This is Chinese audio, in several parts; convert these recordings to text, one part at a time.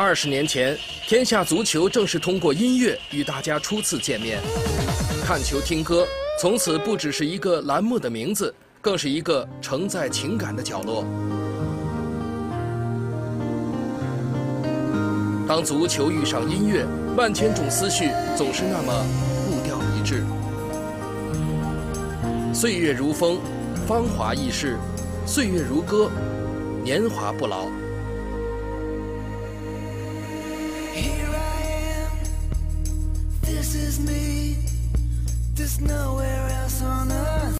二十年前，天下足球正是通过音乐与大家初次见面。看球听歌，从此不只是一个栏目的名字，更是一个承载情感的角落。当足球遇上音乐，万千种思绪总是那么步调一致。岁月如风，芳华易逝；岁月如歌，年华不老。is me. There's nowhere else on earth.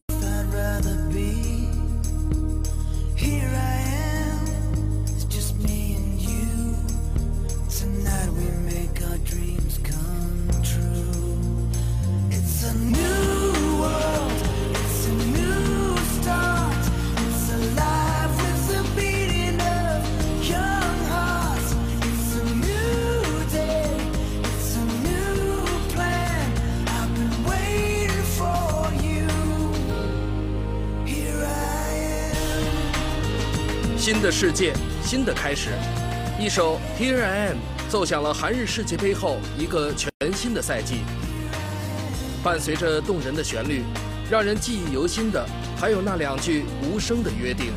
新的世界，新的开始。一首《Here I Am》奏响了韩日世界杯后一个全新的赛季。伴随着动人的旋律，让人记忆犹新的还有那两句无声的约定：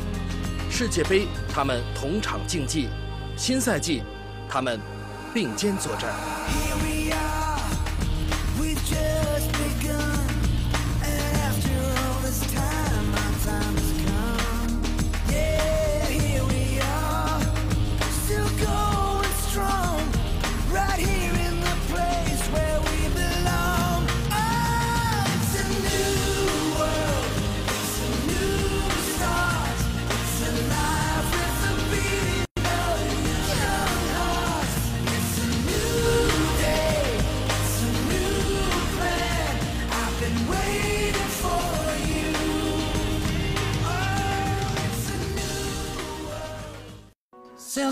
世界杯，他们同场竞技；新赛季，他们并肩作战。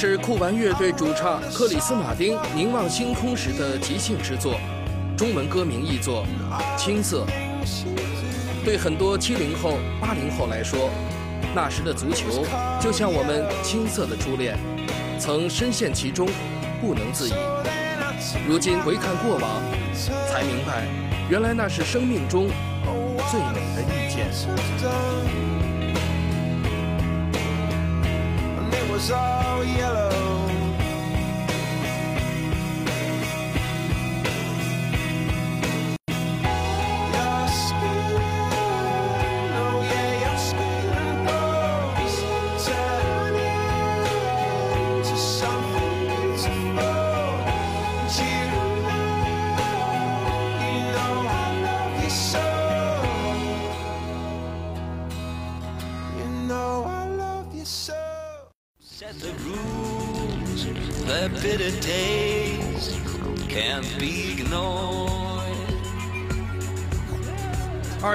是酷玩乐队主唱克里斯·马丁凝望星空时的即兴之作，中文歌名译作《青涩》。对很多七零后、八零后来说，那时的足球就像我们青涩的初恋，曾深陷其中，不能自已。如今回看过往，才明白，原来那是生命中最美的遇见。Was all yellow.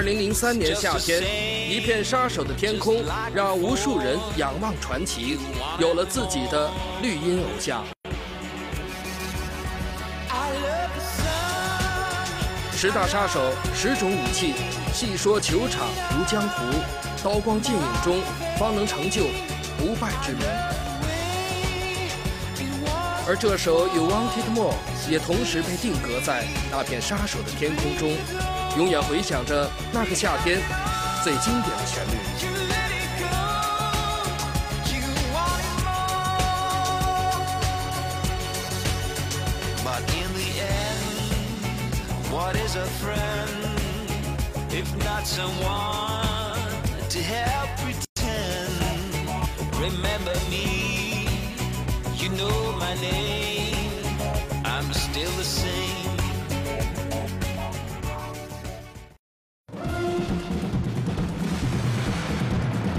零零三年夏天，一片杀手的天空，让无数人仰望传奇，有了自己的绿茵偶像。十大杀手，十种武器，细说球场如江湖，刀光剑影中，方能成就不败之名。而这首《You Wanted More》也同时被定格在那片杀手的天空中，永远回响着那个夏天最经典的旋律。What is a friend if not someone to help pretend? Remember me, you know my name, I'm still the same.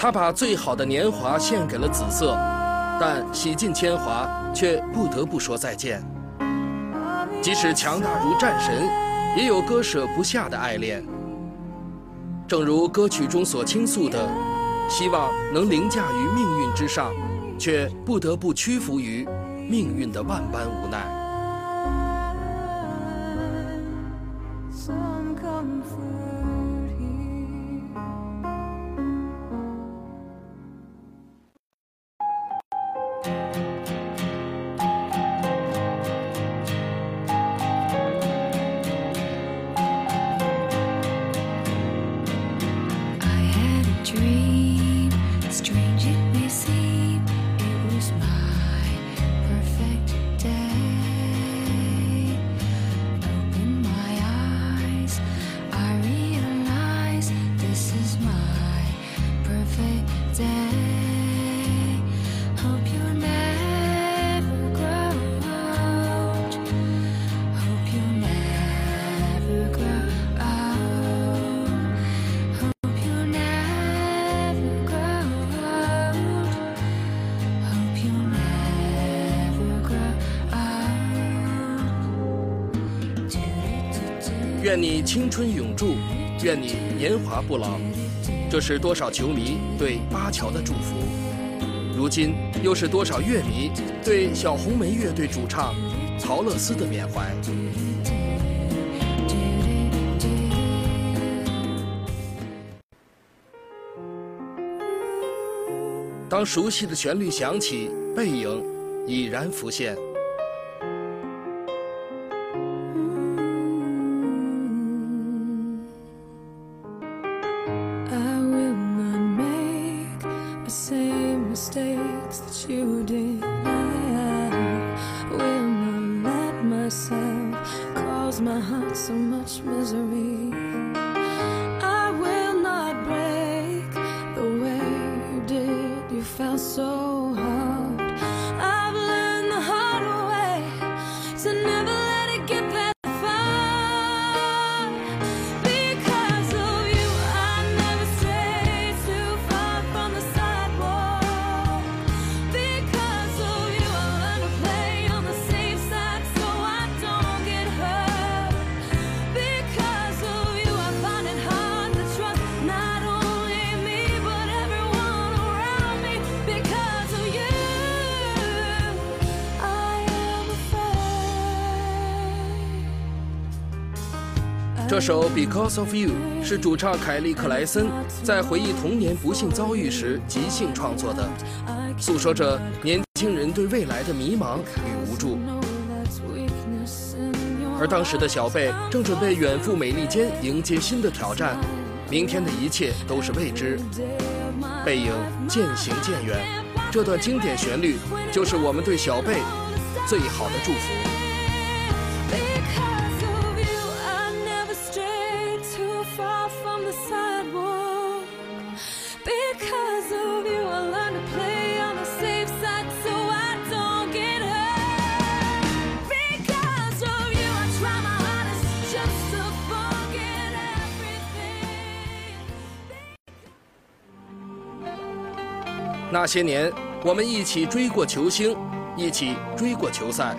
他把最好的年华献给了紫色，但洗尽铅华，却不得不说再见。即使强大如战神，也有割舍不下的爱恋。正如歌曲中所倾诉的，希望能凌驾于命运之上，却不得不屈服于命运的万般无奈。愿你青春永驻，愿你年华不老，这是多少球迷对巴乔的祝福。如今又是多少乐迷对小红莓乐队主唱曹乐斯的缅怀。当熟悉的旋律响起，背影已然浮现。这首《Because of You》是主唱凯利·克莱森在回忆童年不幸遭遇时即兴创作的，诉说着年轻人对未来的迷茫与无助。而当时的小贝正准备远赴美利坚迎接新的挑战，明天的一切都是未知。背影渐行渐远，这段经典旋律就是我们对小贝最好的祝福。那些年我们一起追过球星一起追过球赛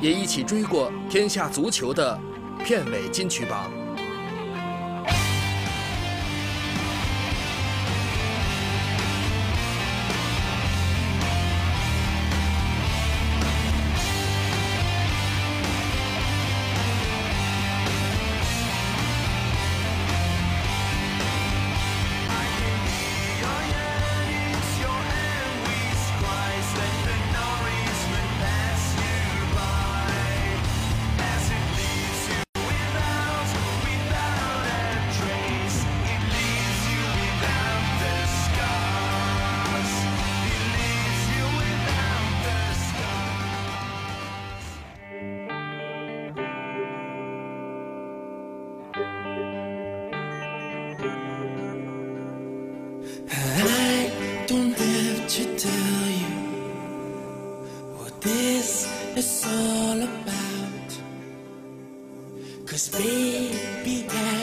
也一起追过天下足球的片尾金曲榜。it's all about. Cause baby, I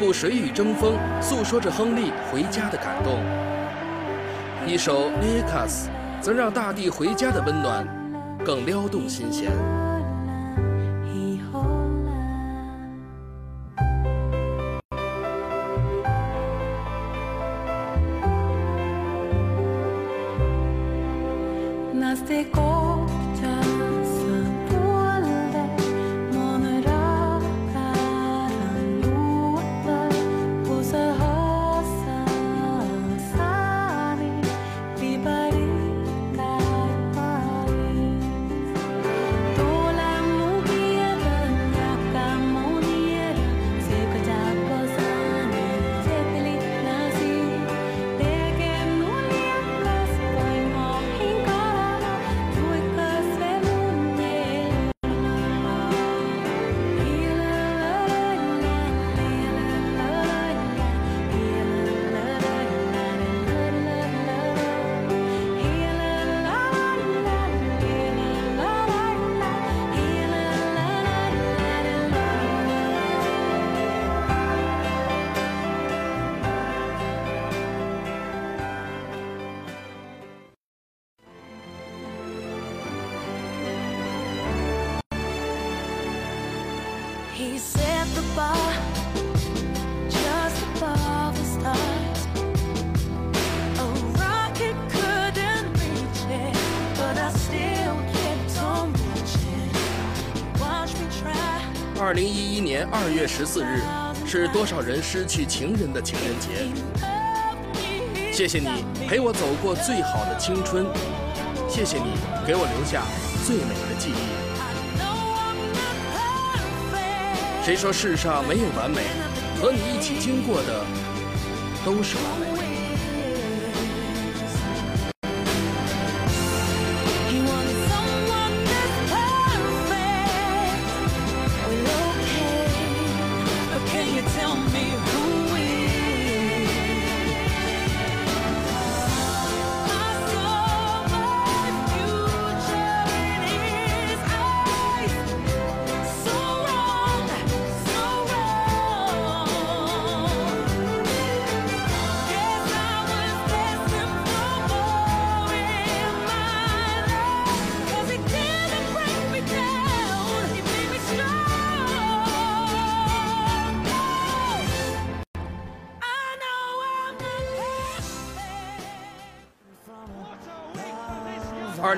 不水与争锋，诉说着亨利回家的感动。一首《Nikas》则让大地回家的温暖更撩动心弦。二零一一年二月十四日，是多少人失去情人的情人节。谢谢你陪我走过最好的青春，谢谢你给我留下最美的记忆。谁说世上没有完美？和你一起经过的都是完美。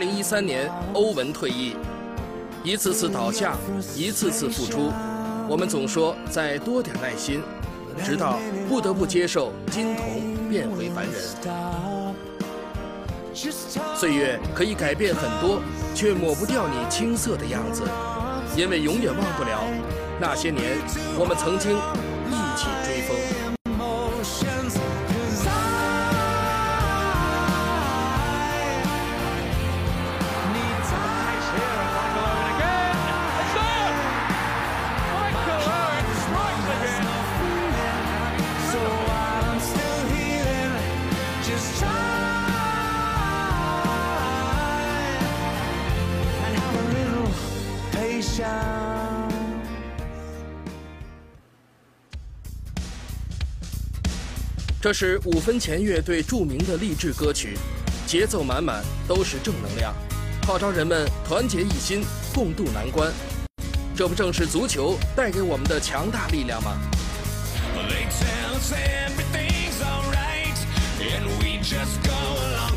零一三年，欧文退役，一次次倒下，一次次复出。我们总说再多点耐心，直到不得不接受金童变回凡人。岁月可以改变很多，却抹不掉你青涩的样子，因为永远忘不了那些年我们曾经这是五分钱乐队著名的励志歌曲，节奏满满，都是正能量，号召人们团结一心，共度难关。这不正是足球带给我们的强大力量吗？They tell us everything's alright, and we just go along.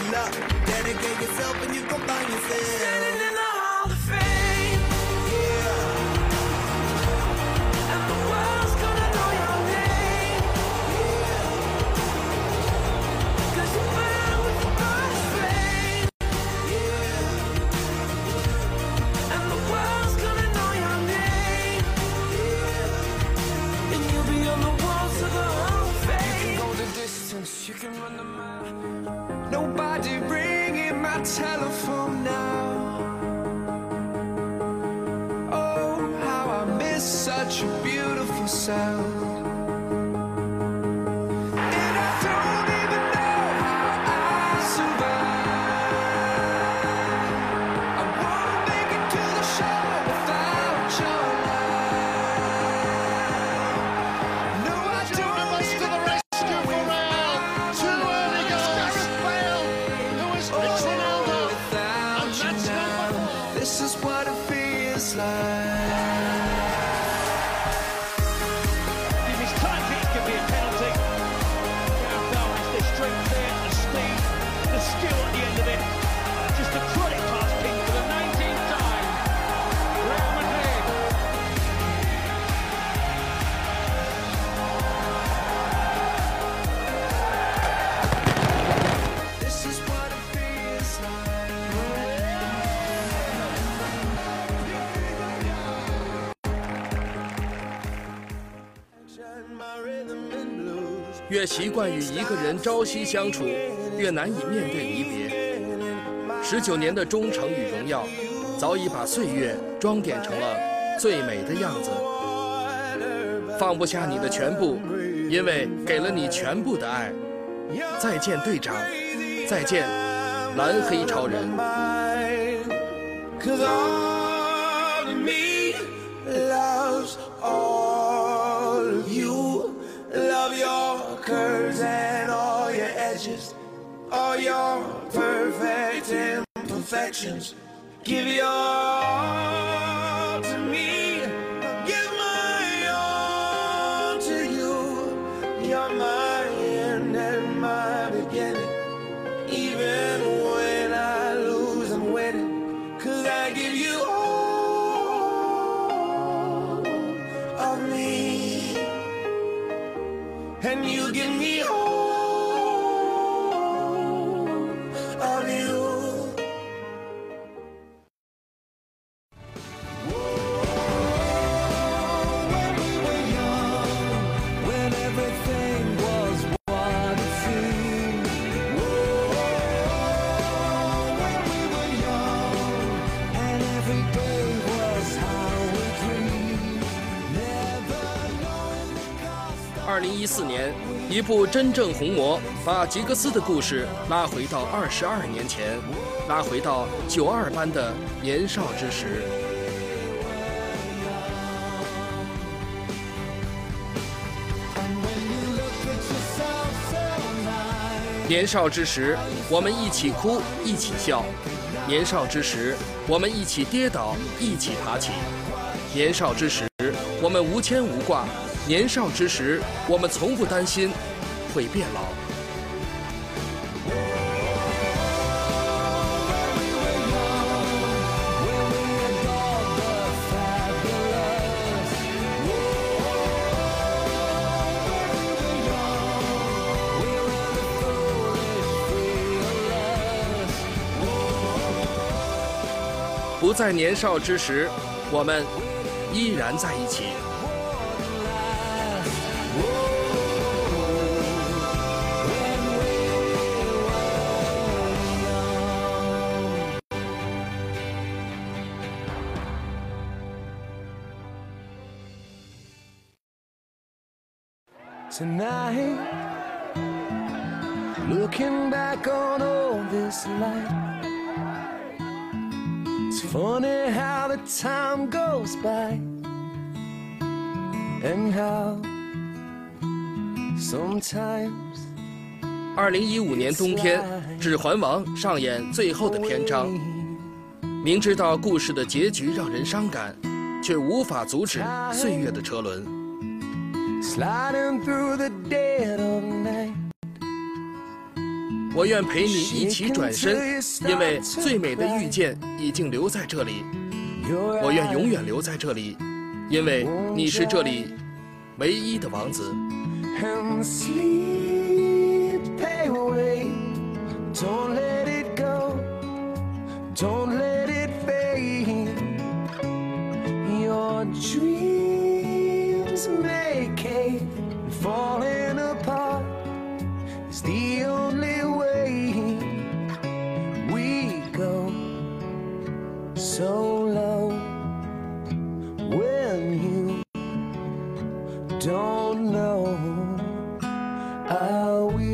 越习惯与一个人朝夕相处，越难以面对离别。十九年的忠诚与荣耀，早已把岁月装点成了最美的样子。放不下你的全部，因为给了你全部的爱。再见，队长，再见，蓝黑超人。Your perfect imperfections. Give your all 一四年，一部真正红魔把吉格斯的故事拉回到二十二年前，拉回到九二班的年少之时。年少之时，我们一起哭，一起笑；年少之时，我们一起跌倒，一起爬起；年少之时，我们无牵无挂；年少之时，我们从不担心会变老。不在年少之时，我们依然在一起。二零一五年冬天，《指环王》上演最后的篇章。明知道故事的结局让人伤感，却无法阻止岁月的车轮。我愿陪你一起转身，因为最美的遇见已经留在这里。我愿永远留在这里，因为你是这里唯一的王子。Don't let it go, don't let it fade. Your dreams may cave and falling apart is the only way we go so low when you don't know. I will.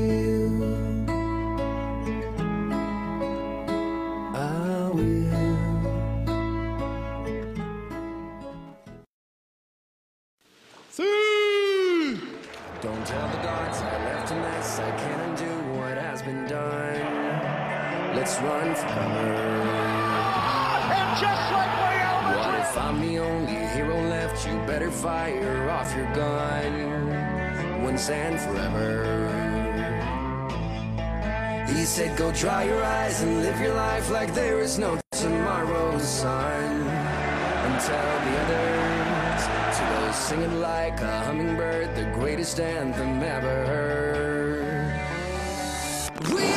Fire off your gun once and forever. He said, Go dry your eyes and live your life like there is no tomorrow, son. And tell the others to go singing like a hummingbird, the greatest anthem ever heard. We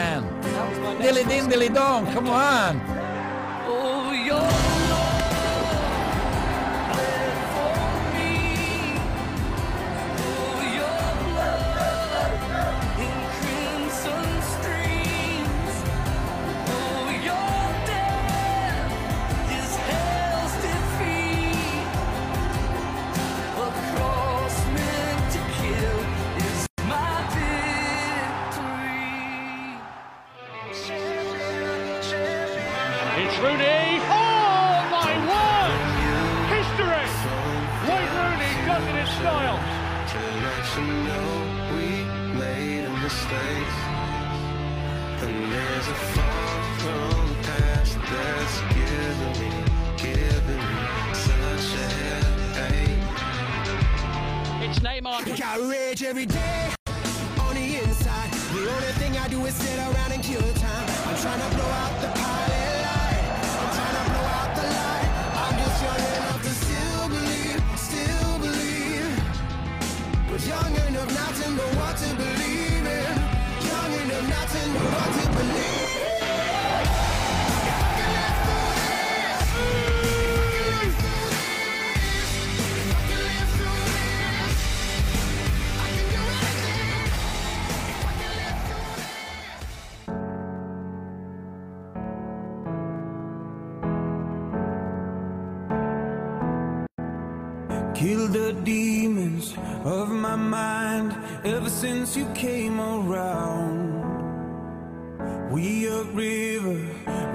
Man. Dilly din, dilly dong, come on. Every day We a river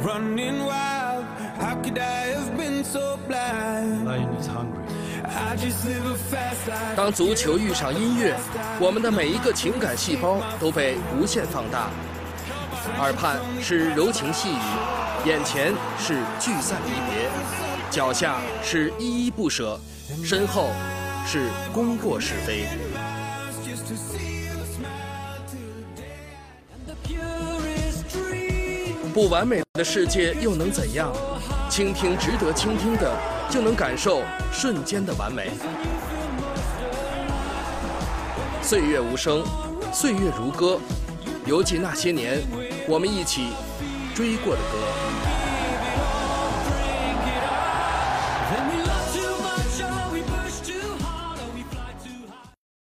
running wild. How could I have been so blind? I just live a fast life. 当足球遇上音乐，我们的每一个情感细胞都被无限放大。耳畔是柔情细语，眼前是聚散离别，脚下是依依不舍，身后是功过是非。不完美的世界又能怎样？倾听值得倾听的，就能感受瞬间的完美。岁月无声，岁月如歌，犹记那些年我们一起追过的歌。